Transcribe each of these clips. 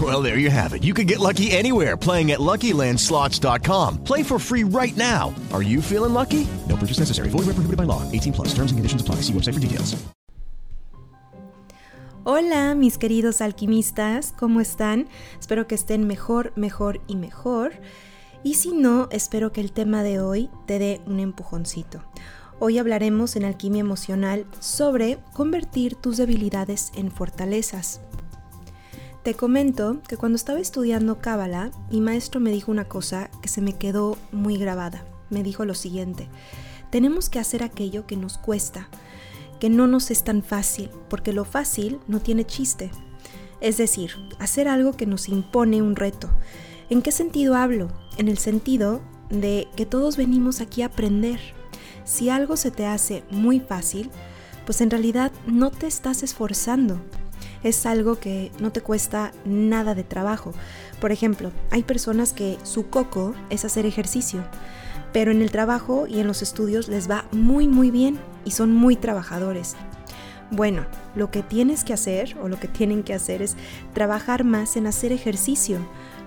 Well, there you have it. You can get lucky anywhere playing at LuckyLandSlots.com. Play for free right now. Are you feeling lucky? No purchase necessary. Void where prohibited by law. 18 plus. Terms and conditions apply. See website for details. Hola, mis queridos alquimistas. ¿Cómo están? Espero que estén mejor, mejor y mejor. Y si no, espero que el tema de hoy te dé un empujoncito. Hoy hablaremos en alquimia emocional sobre convertir tus debilidades en fortalezas. Te comento que cuando estaba estudiando Cábala, mi maestro me dijo una cosa que se me quedó muy grabada. Me dijo lo siguiente, tenemos que hacer aquello que nos cuesta, que no nos es tan fácil, porque lo fácil no tiene chiste. Es decir, hacer algo que nos impone un reto. ¿En qué sentido hablo? En el sentido de que todos venimos aquí a aprender. Si algo se te hace muy fácil, pues en realidad no te estás esforzando. Es algo que no te cuesta nada de trabajo. Por ejemplo, hay personas que su coco es hacer ejercicio, pero en el trabajo y en los estudios les va muy muy bien y son muy trabajadores. Bueno, lo que tienes que hacer o lo que tienen que hacer es trabajar más en hacer ejercicio,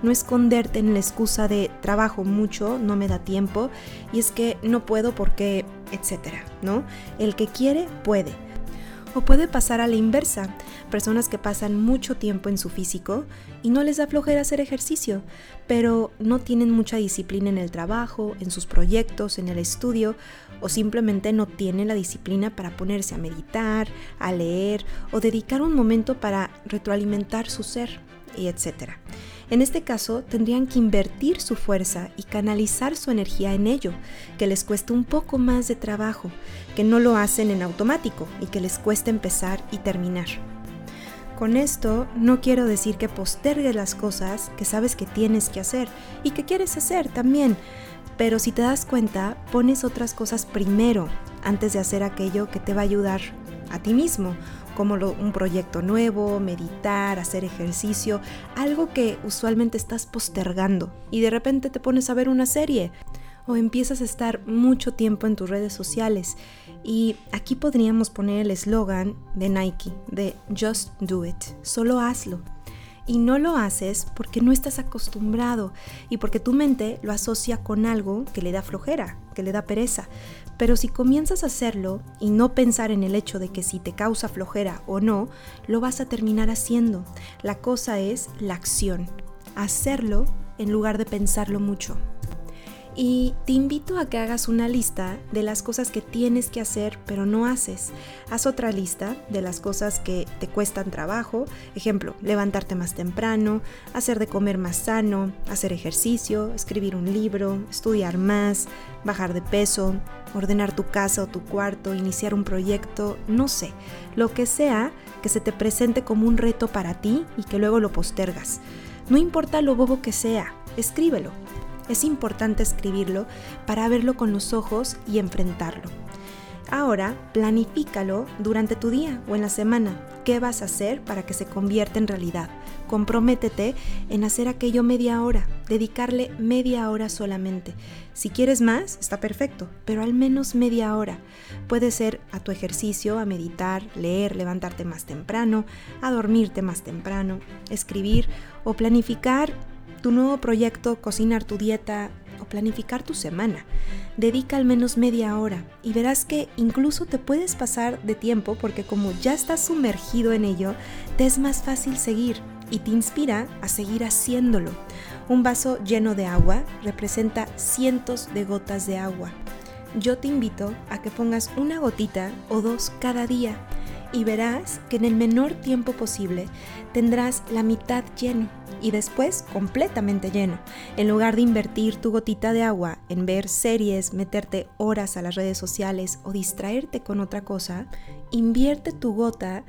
no esconderte en la excusa de trabajo mucho, no me da tiempo y es que no puedo porque, etcétera, ¿no? El que quiere puede. O puede pasar a la inversa, personas que pasan mucho tiempo en su físico y no les da flojera hacer ejercicio, pero no tienen mucha disciplina en el trabajo, en sus proyectos, en el estudio, o simplemente no tienen la disciplina para ponerse a meditar, a leer o dedicar un momento para retroalimentar su ser, y etcétera. En este caso, tendrían que invertir su fuerza y canalizar su energía en ello, que les cuesta un poco más de trabajo, que no lo hacen en automático y que les cuesta empezar y terminar. Con esto no quiero decir que postergues las cosas que sabes que tienes que hacer y que quieres hacer también, pero si te das cuenta, pones otras cosas primero antes de hacer aquello que te va a ayudar a ti mismo como un proyecto nuevo, meditar, hacer ejercicio, algo que usualmente estás postergando y de repente te pones a ver una serie o empiezas a estar mucho tiempo en tus redes sociales. Y aquí podríamos poner el eslogan de Nike, de Just Do It, solo hazlo. Y no lo haces porque no estás acostumbrado y porque tu mente lo asocia con algo que le da flojera, que le da pereza. Pero si comienzas a hacerlo y no pensar en el hecho de que si te causa flojera o no, lo vas a terminar haciendo. La cosa es la acción, hacerlo en lugar de pensarlo mucho. Y te invito a que hagas una lista de las cosas que tienes que hacer pero no haces. Haz otra lista de las cosas que te cuestan trabajo. Ejemplo, levantarte más temprano, hacer de comer más sano, hacer ejercicio, escribir un libro, estudiar más, bajar de peso, ordenar tu casa o tu cuarto, iniciar un proyecto, no sé, lo que sea que se te presente como un reto para ti y que luego lo postergas. No importa lo bobo que sea, escríbelo es importante escribirlo para verlo con los ojos y enfrentarlo. Ahora, planifícalo durante tu día o en la semana. ¿Qué vas a hacer para que se convierta en realidad? Comprométete en hacer aquello media hora, dedicarle media hora solamente. Si quieres más, está perfecto, pero al menos media hora. Puede ser a tu ejercicio, a meditar, leer, levantarte más temprano, a dormirte más temprano, escribir o planificar tu nuevo proyecto, cocinar tu dieta o planificar tu semana. Dedica al menos media hora y verás que incluso te puedes pasar de tiempo porque como ya estás sumergido en ello, te es más fácil seguir y te inspira a seguir haciéndolo. Un vaso lleno de agua representa cientos de gotas de agua. Yo te invito a que pongas una gotita o dos cada día y verás que en el menor tiempo posible tendrás la mitad lleno y después completamente lleno. En lugar de invertir tu gotita de agua en ver series, meterte horas a las redes sociales o distraerte con otra cosa, invierte tu gota,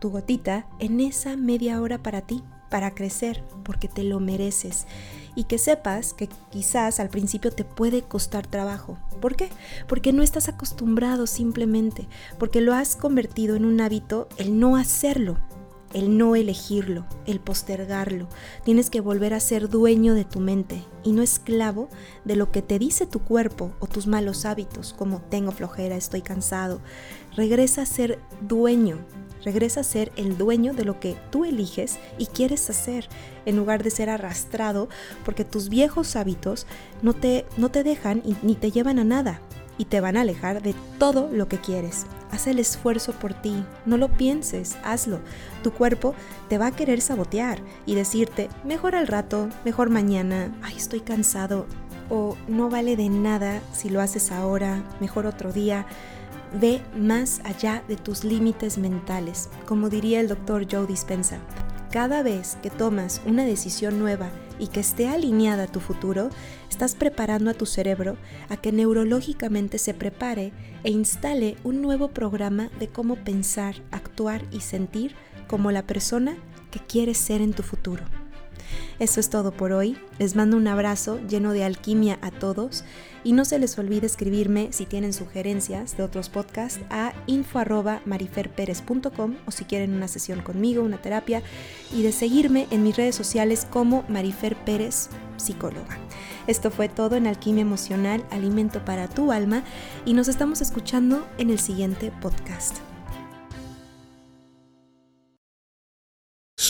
tu gotita en esa media hora para ti, para crecer, porque te lo mereces y que sepas que quizás al principio te puede costar trabajo. ¿Por qué? Porque no estás acostumbrado simplemente, porque lo has convertido en un hábito el no hacerlo, el no elegirlo, el postergarlo. Tienes que volver a ser dueño de tu mente y no esclavo de lo que te dice tu cuerpo o tus malos hábitos, como tengo flojera, estoy cansado. Regresa a ser dueño Regresa a ser el dueño de lo que tú eliges y quieres hacer, en lugar de ser arrastrado porque tus viejos hábitos no te, no te dejan ni te llevan a nada y te van a alejar de todo lo que quieres. Haz el esfuerzo por ti, no lo pienses, hazlo. Tu cuerpo te va a querer sabotear y decirte, mejor al rato, mejor mañana, ay, estoy cansado, o no vale de nada si lo haces ahora, mejor otro día. Ve más allá de tus límites mentales, como diría el doctor Joe Dispensa. Cada vez que tomas una decisión nueva y que esté alineada a tu futuro, estás preparando a tu cerebro a que neurológicamente se prepare e instale un nuevo programa de cómo pensar, actuar y sentir como la persona que quieres ser en tu futuro. Eso es todo por hoy. Les mando un abrazo lleno de alquimia a todos y no se les olvide escribirme si tienen sugerencias de otros podcasts a info@mariferperez.com o si quieren una sesión conmigo, una terapia y de seguirme en mis redes sociales como Marifer Pérez, psicóloga. Esto fue todo en Alquimia Emocional, Alimento para tu alma y nos estamos escuchando en el siguiente podcast.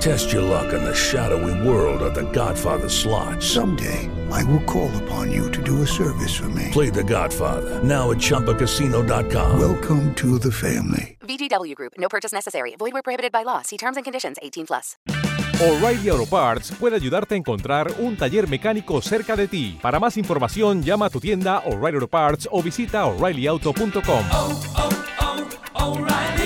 Test your luck in the shadowy world of The Godfather slot. Someday, I will call upon you to do a service for me. Play The Godfather now at ChumbaCasino.com. Welcome to the family. VGW Group. No purchase necessary. Void where prohibited by law. See terms and conditions. 18 plus. O'Reilly Auto Parts puede ayudarte a encontrar un taller mecánico cerca de ti. Para más información, llama a tu tienda O'Reilly Auto Parts o visita O'ReillyAuto.com. Oh, oh, oh, O'Reilly.